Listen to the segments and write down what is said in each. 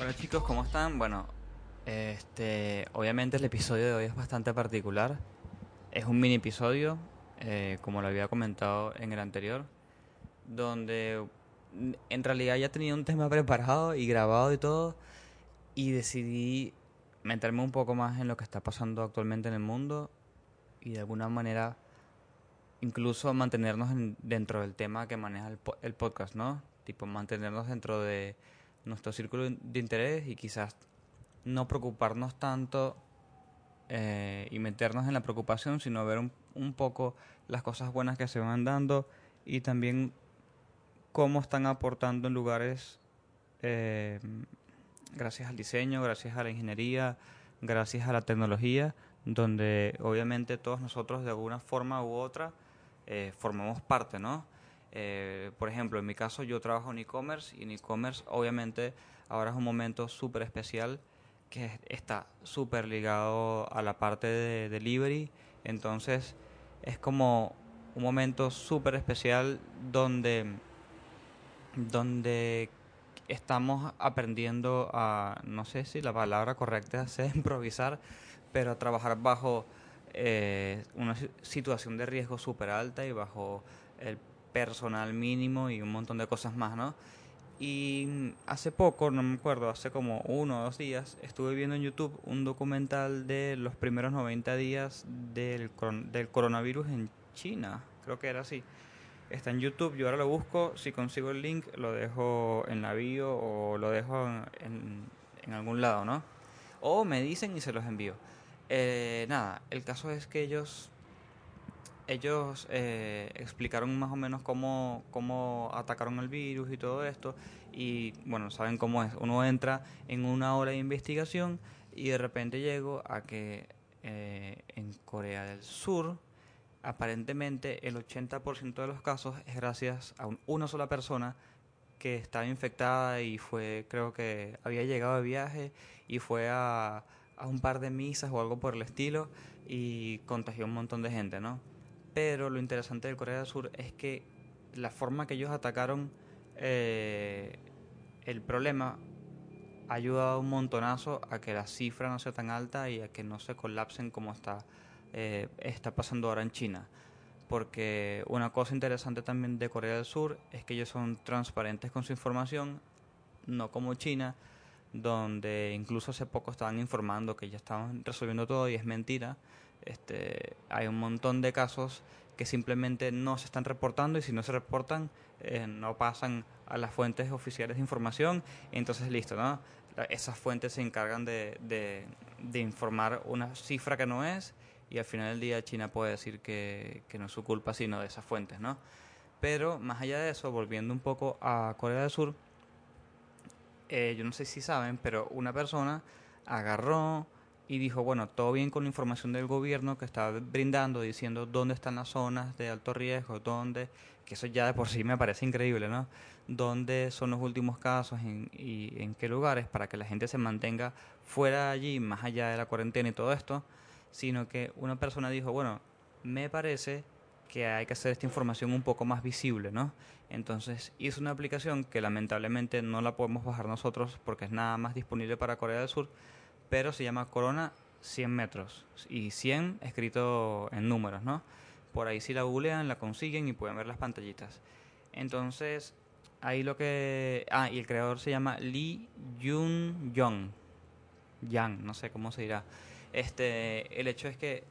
Hola chicos, ¿cómo están? Bueno, este, obviamente el episodio de hoy es bastante particular. Es un mini episodio, eh, como lo había comentado en el anterior, donde en realidad ya tenía un tema preparado y grabado y todo, y decidí meterme un poco más en lo que está pasando actualmente en el mundo y de alguna manera incluso mantenernos dentro del tema que maneja el, el podcast, ¿no? Tipo mantenernos dentro de nuestro círculo de interés y quizás no preocuparnos tanto eh, y meternos en la preocupación, sino ver un, un, poco las cosas buenas que se van dando y también cómo están aportando en lugares eh, gracias al diseño, gracias a la ingeniería, gracias a la tecnología, donde obviamente todos nosotros de alguna forma u otra eh, formamos parte, ¿no? Eh, por ejemplo, en mi caso yo trabajo en e-commerce y en e-commerce obviamente ahora es un momento súper especial que está súper ligado a la parte de delivery. Entonces es como un momento súper especial donde, donde estamos aprendiendo a, no sé si la palabra correcta es improvisar, pero a trabajar bajo eh, una situación de riesgo súper alta y bajo el personal mínimo y un montón de cosas más, ¿no? Y hace poco, no me acuerdo, hace como uno o dos días, estuve viendo en YouTube un documental de los primeros 90 días del, del coronavirus en China, creo que era así. Está en YouTube, yo ahora lo busco, si consigo el link lo dejo en la bio o lo dejo en, en algún lado, ¿no? O me dicen y se los envío. Eh, nada, el caso es que ellos ellos eh, explicaron más o menos cómo, cómo atacaron el virus y todo esto. Y bueno, saben cómo es. Uno entra en una hora de investigación y de repente llego a que eh, en Corea del Sur, aparentemente el 80% de los casos es gracias a una sola persona que estaba infectada y fue, creo que había llegado de viaje y fue a, a un par de misas o algo por el estilo y contagió un montón de gente, ¿no? Pero lo interesante de Corea del Sur es que la forma que ellos atacaron eh, el problema ha ayudado un montonazo a que la cifra no sea tan alta y a que no se colapsen como está, eh, está pasando ahora en China. Porque una cosa interesante también de Corea del Sur es que ellos son transparentes con su información, no como China, donde incluso hace poco estaban informando que ya estaban resolviendo todo y es mentira. Este, hay un montón de casos que simplemente no se están reportando y si no se reportan eh, no pasan a las fuentes oficiales de información entonces listo, ¿no? Esas fuentes se encargan de, de, informar una cifra que no es y al final del día China puede decir que, que no es su culpa sino de esas fuentes, ¿no? Pero más allá de eso, volviendo un poco a Corea del Sur, eh, yo no sé si saben, pero una persona agarró y dijo, bueno, todo bien con la información del gobierno que está brindando, diciendo dónde están las zonas de alto riesgo, dónde, que eso ya de por sí me parece increíble, ¿no? Dónde son los últimos casos y en qué lugares para que la gente se mantenga fuera allí, más allá de la cuarentena y todo esto, sino que una persona dijo, bueno, me parece que hay que hacer esta información un poco más visible, ¿no? Entonces hizo una aplicación que lamentablemente no la podemos bajar nosotros porque es nada más disponible para Corea del Sur, pero se llama Corona 100 metros y 100 escrito en números, ¿no? Por ahí si la googlean, la consiguen y pueden ver las pantallitas. Entonces, ahí lo que... Ah, y el creador se llama Lee Jun Young. Yang, no sé cómo se dirá. Este, el hecho es que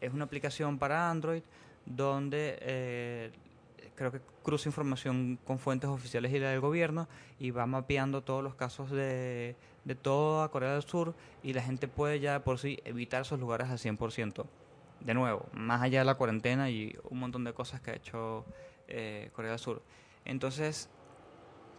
es una aplicación para Android donde eh, creo que cruza información con fuentes oficiales y la del gobierno y va mapeando todos los casos de, de toda Corea del Sur y la gente puede ya por sí evitar esos lugares al 100%. De nuevo, más allá de la cuarentena y un montón de cosas que ha hecho eh, Corea del Sur. Entonces,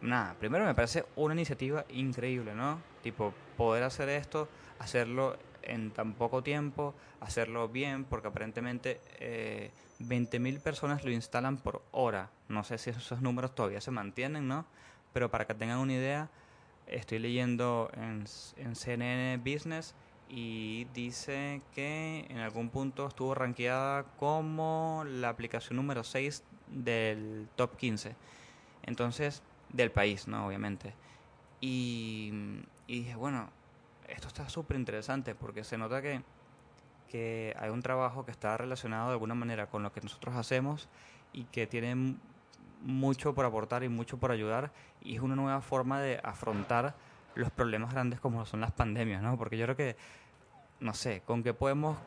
nada, primero me parece una iniciativa increíble, ¿no? Tipo, poder hacer esto, hacerlo en tan poco tiempo, hacerlo bien, porque aparentemente eh, 20.000 personas lo instalan por hora. No sé si esos números todavía se mantienen, ¿no? Pero para que tengan una idea, estoy leyendo en, en CNN Business y dice que en algún punto estuvo rankeada como la aplicación número 6 del top 15. Entonces, del país, ¿no? Obviamente. Y dije, bueno, esto está súper interesante porque se nota que, que hay un trabajo que está relacionado de alguna manera con lo que nosotros hacemos y que tiene mucho por aportar y mucho por ayudar y es una nueva forma de afrontar los problemas grandes como son las pandemias, ¿no? Porque yo creo que, no sé, con qué podemos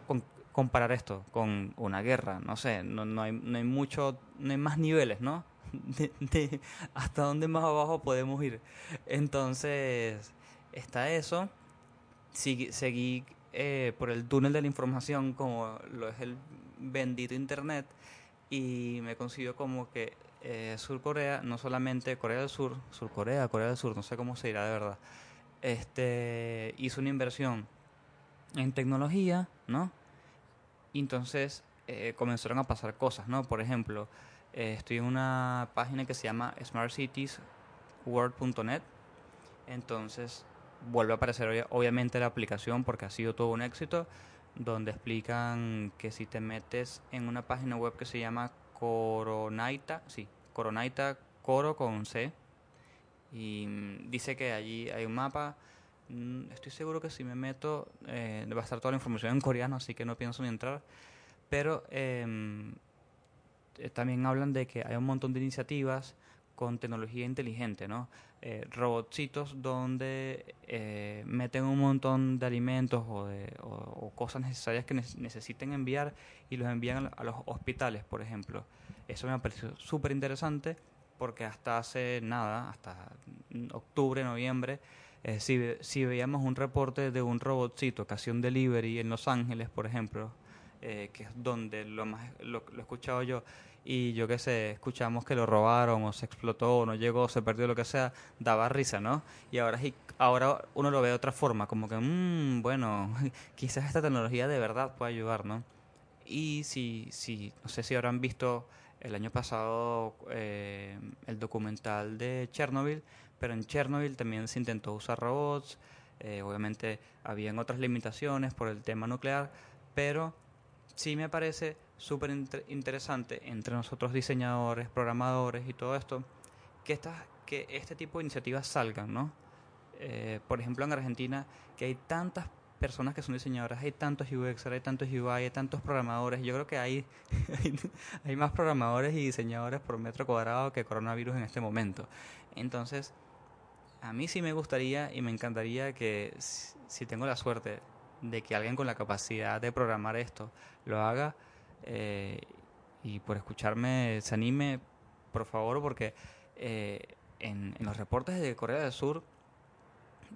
comparar esto con una guerra, no sé, no, no, hay, no hay mucho, no hay más niveles, ¿no? De, hasta dónde más abajo podemos ir. Entonces, está eso. seguí eh, por el túnel de la información como lo es el bendito Internet y me consiguió como que eh, Sur Corea, no solamente Corea del Sur, Sur Corea, Corea del Sur, no sé cómo se dirá de verdad, este, hizo una inversión en tecnología, ¿no? Y entonces eh, comenzaron a pasar cosas, ¿no? Por ejemplo, eh, estoy en una página que se llama smartcitiesworld.net. Entonces vuelve a aparecer obviamente la aplicación porque ha sido todo un éxito, donde explican que si te metes en una página web que se llama Coronaita, sí, Coronaita Coro con C, y mm, dice que allí hay un mapa. Mm, estoy seguro que si me meto eh, va a estar toda la información en coreano, así que no pienso ni entrar. Pero em, eh, también hablan de que hay un montón de iniciativas con tecnología inteligente, ¿no? Eh, robotcitos donde eh, meten un montón de alimentos o, de, o, cosas necesarias que necesiten enviar y los envían a los hospitales, por ejemplo. Eso me ha parecido súper interesante porque hasta hace nada, hasta octubre, noviembre, eh, si, si veíamos un reporte de un robotcito que un delivery en Los Ángeles, por ejemplo, que es donde lo, más, lo he escuchado yo, y yo qué sé, escuchamos que lo robaron o se explotó o no llegó, se perdió lo que sea, daba risa, ¿no? Y ahora, ahora uno lo ve de otra forma, como que, mmm, bueno, quizás esta tecnología de verdad puede ayudar, ¿no? Y si, si no sé si habrán visto el año pasado eh, el documental de Chernobyl, pero en Chernobyl también se intentó usar robots, eh, obviamente habían otras limitaciones por el tema nuclear, pero sí me parece súper interesante entre nosotros diseñadores, programadores y todo esto, que, que este tipo de iniciativas salgan, ¿no? Eh, por ejemplo, en Argentina, que hay tantas personas que son diseñadoras, hay tantos UX, hay tantos UI, hay tantos programadores. Yo creo que hay, hay más programadores y diseñadores por metro cuadrado que coronavirus en este momento. Entonces, a mí sí me gustaría y me encantaría que, si tengo la suerte de que alguien con la capacidad de programar esto lo haga, eh, y por escucharme se anime, por favor, porque eh, en, los reportes de Corea del Sur,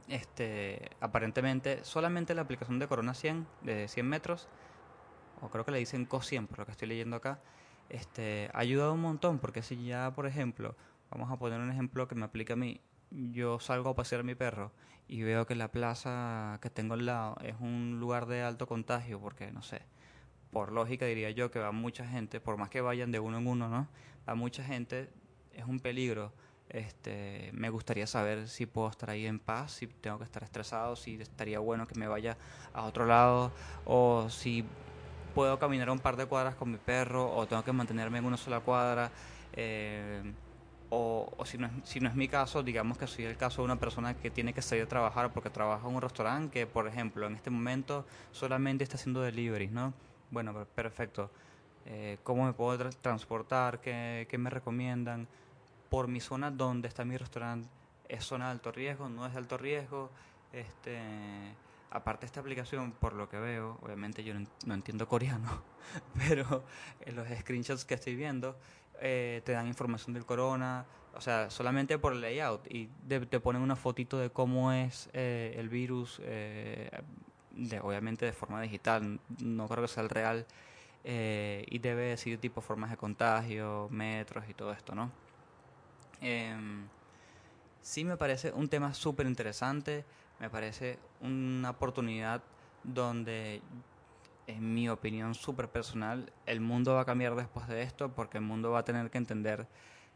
este, aparentemente solamente la aplicación de Corona 100, de 100 metros, o creo que le dicen CO100 por lo que estoy leyendo acá, este, ha ayudado un montón, porque si ya, por ejemplo, vamos a poner un ejemplo que me aplica a mí, yo salgo a pasear mi perro y veo que la plaza que tengo al lado es un lugar de alto contagio, porque no sé, por lógica diría yo que va mucha gente, por más que vayan de uno en uno, ¿no? Va mucha gente, es un peligro. Este, me gustaría saber si puedo estar ahí en paz, si tengo que estar estresado, si estaría bueno que me vaya a otro lado, o si puedo caminar un par de cuadras con mi perro, o tengo que mantenerme en una sola cuadra. Eh, o, o, si, no es, si no es mi caso, digamos que soy el caso de una persona que tiene que salir a trabajar porque trabaja en un restaurante que, por ejemplo, en este momento solamente está haciendo deliveries, ¿no? Bueno, perfecto. Eh, ¿Cómo me puedo transportar? ¿Qué, ¿Qué, me recomiendan? Por mi zona, ¿dónde está mi restaurante? ¿Es zona de alto riesgo? ¿No es de alto riesgo? Este, aparte esta aplicación, por lo que veo, obviamente yo no, entiendo coreano, pero en los screenshots que estoy viendo eh, te dan información del corona, o sea, solamente por el layout y te ponen una fotito de cómo es eh, el virus obviamente de forma digital, no creo que sea el real, eh, y debe decir tipo formas de contagio, metros y todo esto, ¿no? Em, sí me parece un tema súper interesante, me parece una oportunidad donde, en mi opinión súper personal, el mundo va a cambiar después de esto porque el mundo va a tener que entender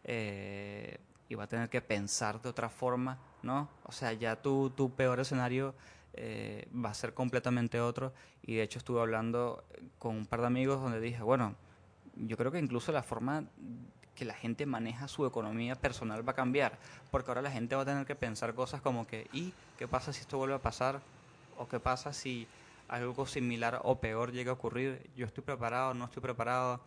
eh, y va a tener que pensar de otra forma, ¿no? O sea, ya tu, tu peor escenario eh, va a ser completamente otro. Y de hecho estuve hablando con un par de amigos donde dije, bueno, yo creo que incluso la forma que la gente maneja su economía personal va a cambiar, porque ahora la gente va a tener que pensar cosas como que, ¿y qué pasa si esto vuelve a pasar? ¿O qué pasa si algo similar o peor llega a ocurrir? ¿Yo estoy preparado? ¿No estoy preparado?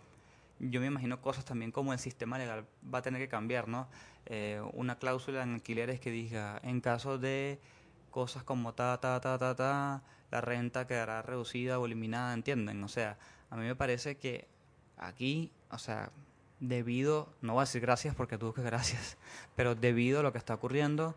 Yo me imagino cosas también como el sistema legal va a tener que cambiar, ¿no? Eh, una cláusula en alquileres que diga, en caso de cosas como ta, ta, ta, ta, ta, la renta quedará reducida o eliminada, ¿entienden? O sea, a mí me parece que aquí, o sea, debido, no voy a decir gracias porque tú que gracias, pero debido a lo que está ocurriendo,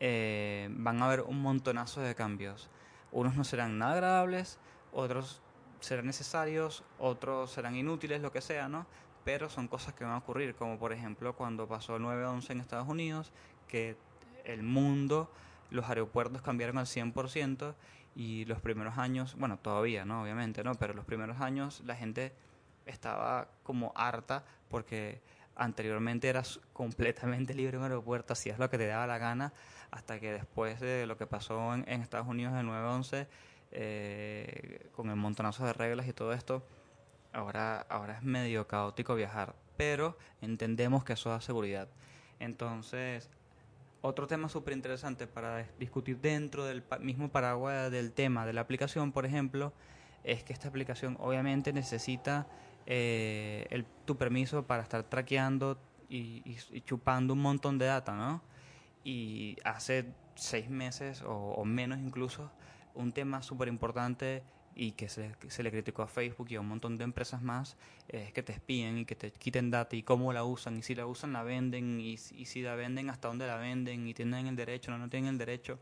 eh, van a haber un montonazo de cambios. Unos no serán nada agradables, otros serán necesarios, otros serán inútiles, lo que sea, ¿no? Pero son cosas que van a ocurrir, como por ejemplo cuando pasó el 9-11 en Estados Unidos, que el mundo, los aeropuertos cambiaron al 100% y los primeros años, bueno, todavía, ¿no? Obviamente, ¿no? Pero los primeros años la gente estaba como harta porque anteriormente eras completamente libre en un aeropuerto, hacías lo que te daba la gana, hasta que después de lo que pasó en, Estados Unidos en el 9-11, eh, con el montonazo de reglas y todo esto, ahora, ahora es medio caótico viajar, pero entendemos que eso da seguridad. Entonces, otro tema súper interesante para discutir dentro del mismo paraguas del tema de la aplicación, por ejemplo, es que esta aplicación obviamente necesita eh, el, tu permiso para estar traqueando y, chupando un montón de data, ¿no? Y hace seis meses o, menos incluso, un tema súper importante y que se, le criticó a Facebook y a un montón de empresas más es que te espíen y que te quiten data y cómo la usan y si la usan la venden y, si la venden hasta dónde la venden y tienen el derecho o no, no tienen el derecho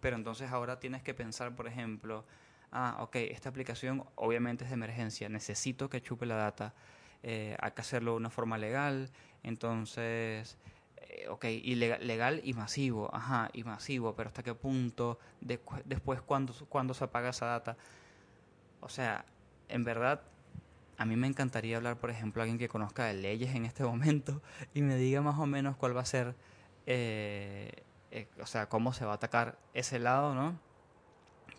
pero entonces ahora tienes que pensar por ejemplo ah, ok, esta aplicación obviamente es de emergencia, necesito que chupe la data, eh, hay que hacerlo de una forma legal, entonces, eh, ok, y legal, y masivo, ajá, y masivo, pero hasta qué punto, después cuando, cuando se apaga esa data. O sea, en verdad, a mí me encantaría hablar, por ejemplo, a alguien que conozca de leyes en este momento y me diga más o menos cuál va a ser, eh, o sea, cómo se va a atacar ese lado, ¿no?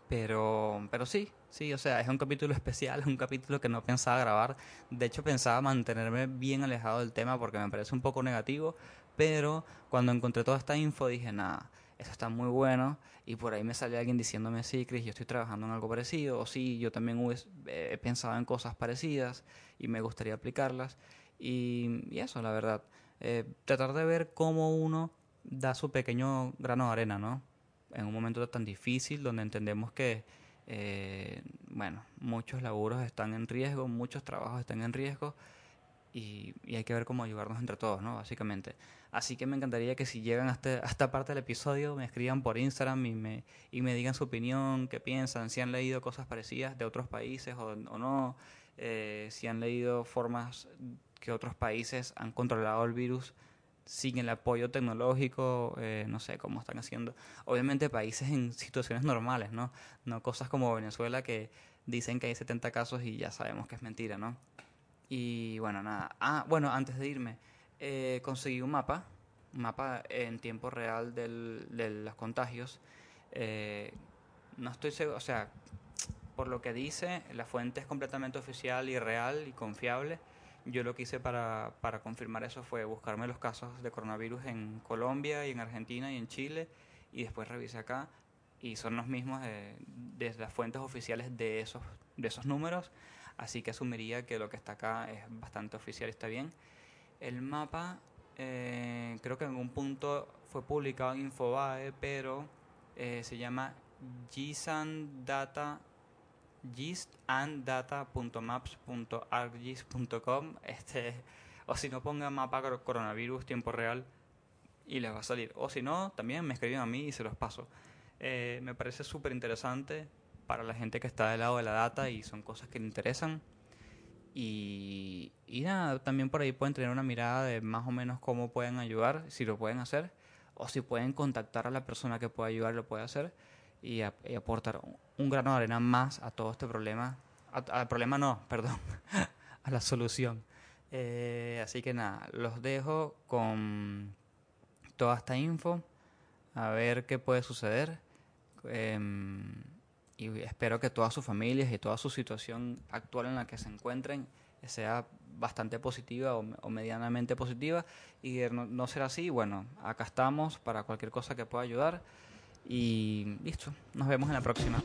Pero, pero sí, sí, o sea, es un capítulo especial, es un capítulo que no pensaba grabar. De hecho, pensaba mantenerme bien alejado del tema porque me parece un poco negativo. Pero cuando encontré toda esta info dije, nada, eso está muy bueno. Y por ahí me salió alguien diciéndome, sí, Chris, yo estoy trabajando en algo parecido. O sí, yo también he pensado en cosas parecidas y me gustaría aplicarlas. Y, eso, la verdad. Eh, tratar de ver cómo uno da su pequeño grano de arena, ¿no? En un momento tan difícil donde entendemos que, eh, bueno, muchos laburos están en riesgo, muchos trabajos están en riesgo y, hay que ver cómo ayudarnos entre todos, ¿no? Básicamente. Así que me encantaría que si llegan hasta, esta parte del episodio me escriban por Instagram y me, y me digan su opinión, qué piensan, si han leído cosas parecidas de otros países o, no, eh, si han leído formas que otros países han controlado el virus sin el apoyo tecnológico, eh, no sé cómo están haciendo. Obviamente países en situaciones normales, ¿no? No cosas como Venezuela que dicen que hay 70 casos y ya sabemos que es mentira, ¿no? Y bueno, nada. Ah, bueno, antes de irme, eh, conseguí un mapa, un mapa en tiempo real del, de los contagios. Eh, no estoy seguro, o sea, por lo que dice, la fuente es completamente oficial y real y confiable yo lo que hice para, para confirmar eso fue buscarme los casos de coronavirus en Colombia y en Argentina y en Chile y después revisé acá y son los mismos de, las fuentes oficiales de esos, de esos números, así que asumiría que lo que está acá es bastante oficial y está bien. El mapa eh, creo que en un punto fue publicado en Infobae, pero eh, se llama GISAN Data gistanddata.maps.argis.com este, o si no pongan mapa coronavirus tiempo real y les va a salir. O si no, también me escriben a mí y se los paso. Eh, me parece súper interesante para la gente que está del lado de la data y son cosas que le interesan. Y, y nada, también por ahí pueden tener una mirada de más o menos cómo pueden ayudar, si lo pueden hacer, o si pueden contactar a la persona que pueda ayudar, lo puede hacer y, aportar un grano de arena más a todo este problema. Al problema no, perdón, a la solución. Eh, así que nada, los dejo con toda esta info, a ver qué puede suceder. Em, y espero que todas sus familias y toda su situación actual en la que se encuentren sea bastante positiva o, medianamente positiva y no, no ser así, bueno, acá estamos para cualquier cosa que pueda ayudar y listo, nos vemos en la próxima.